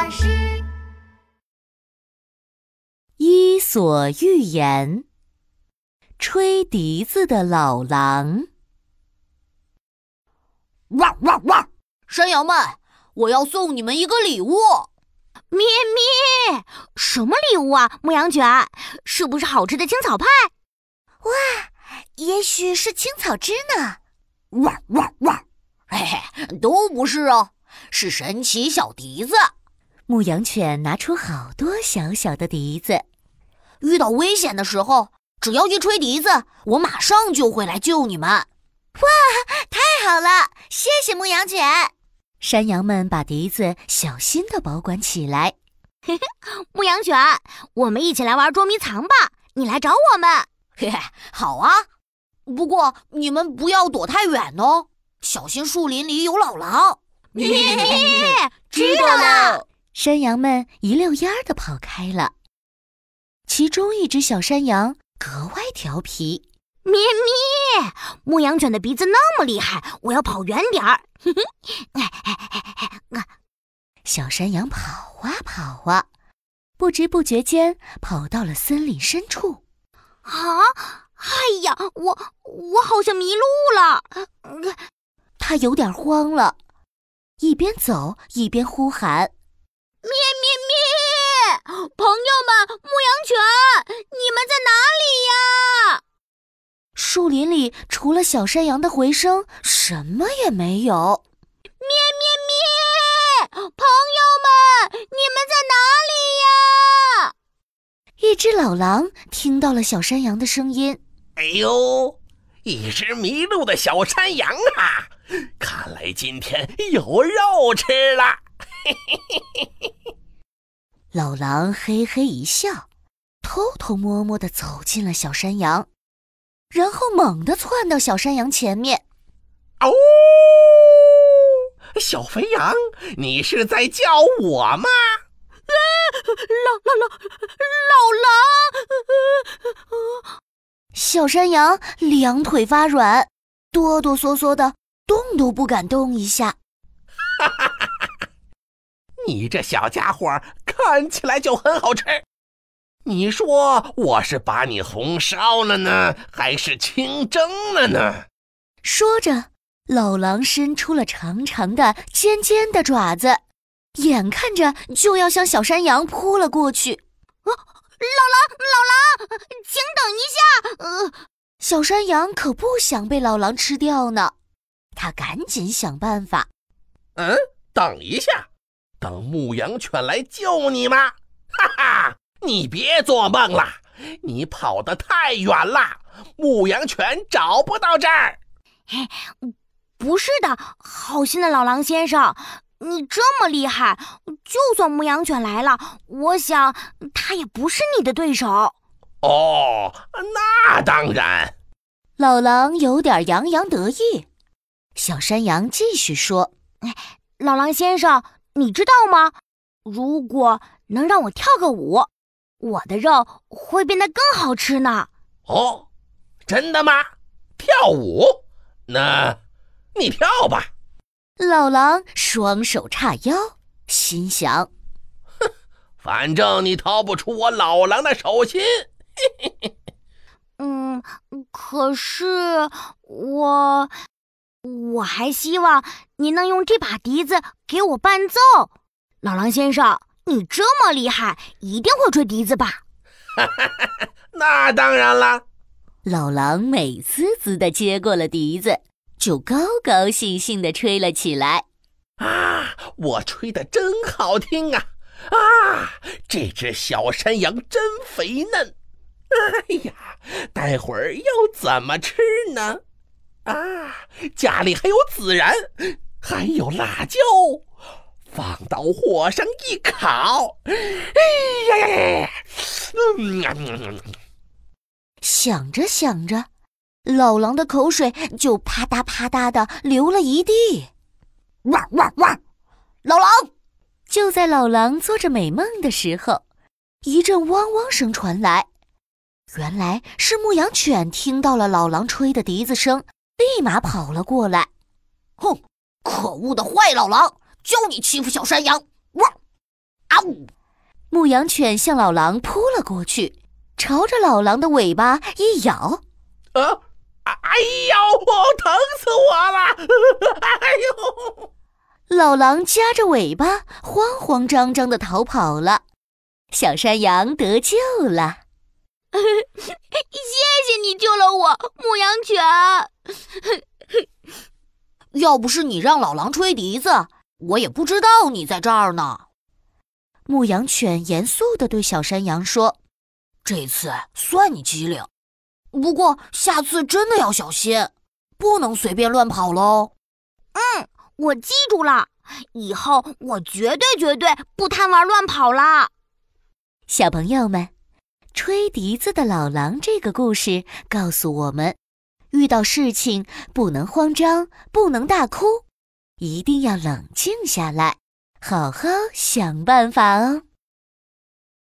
巴士。《伊索寓言》：吹笛子的老狼。汪汪汪！山羊们，我要送你们一个礼物。咩咩，什么礼物啊？牧羊犬，是不是好吃的青草派？哇，也许是青草汁呢。汪汪汪！嘿嘿，都不是哦，是神奇小笛子。牧羊犬拿出好多小小的笛子，遇到危险的时候，只要一吹笛子，我马上就会来救你们。哇，太好了！谢谢牧羊犬。山羊们把笛子小心地保管起来。嘿嘿，牧羊犬，我们一起来玩捉迷藏吧！你来找我们。嘿嘿，好啊。不过你们不要躲太远哦，小心树林里有老狼。咩咩，知道了。山羊们一溜烟儿地跑开了。其中一只小山羊格外调皮。咩咩，牧羊犬的鼻子那么厉害，我要跑远点儿。嘿嘿，小山羊跑啊跑啊，不知不觉间跑到了森林深处。啊！哎呀，我我好像迷路了。他有点慌了，一边走一边呼喊：“咩咩咩！朋友们，牧羊犬，你们在哪里呀？”树林里除了小山羊的回声，什么也没有。咩咩咩！朋友们，你们在哪里呀？一只老狼听到了小山羊的声音。哎呦，一只迷路的小山羊啊！看来今天有肉吃了。嘿嘿嘿嘿嘿！老狼嘿嘿一笑，偷偷摸摸的走进了小山羊。然后猛地窜到小山羊前面，哦，小肥羊，你是在叫我吗？啊，老老老老狼！小山羊两腿发软，哆哆嗦嗦的，动都不敢动一下。你这小家伙看起来就很好吃。你说我是把你红烧了呢，还是清蒸了呢？说着，老狼伸出了长长的、尖尖的爪子，眼看着就要向小山羊扑了过去。啊，老狼，老狼，请等一下！呃，小山羊可不想被老狼吃掉呢，他赶紧想办法。嗯，等一下，等牧羊犬来救你吗？哈哈！你别做梦了，你跑得太远了，牧羊犬找不到这儿。嘿，不是的，好心的老狼先生，你这么厉害，就算牧羊犬来了，我想它也不是你的对手。哦，那当然。老狼有点洋洋得意。小山羊继续说：“老狼先生，你知道吗？如果能让我跳个舞。”我的肉会变得更好吃呢！哦，真的吗？跳舞？那，你跳吧。老狼双手叉腰，心想：哼，反正你逃不出我老狼的手心。嘿嘿嘿。嗯，可是我，我还希望您能用这把笛子给我伴奏，老狼先生。你这么厉害，一定会吹笛子吧？那当然了。老狼美滋滋的接过了笛子，就高高兴兴的吹了起来。啊，我吹的真好听啊！啊，这只小山羊真肥嫩。哎呀，待会儿要怎么吃呢？啊，家里还有孜然，还有辣椒。放到火上一烤，哎呀呀呀！嗯，想着想着，老狼的口水就啪嗒啪嗒的流了一地。汪汪汪！老狼！就在老狼做着美梦的时候，一阵汪汪声传来，原来是牧羊犬听到了老狼吹的笛子声，立马跑了过来。哼，可恶的坏老狼！就你欺负小山羊！汪啊呜！牧羊犬向老狼扑了过去，朝着老狼的尾巴一咬。啊！哎呦！疼死我了！哎呦！老狼夹着尾巴，慌慌张张的逃跑了。小山羊得救了。谢谢你救了我，牧羊犬。要不是你让老狼吹笛子，我也不知道你在这儿呢。牧羊犬严肃地对小山羊说：“这次算你机灵，不过下次真的要小心，不能随便乱跑喽。”嗯，我记住了，以后我绝对绝对不贪玩乱跑啦。小朋友们，吹笛子的老狼这个故事告诉我们。遇到事情不能慌张，不能大哭，一定要冷静下来，好好想办法哦。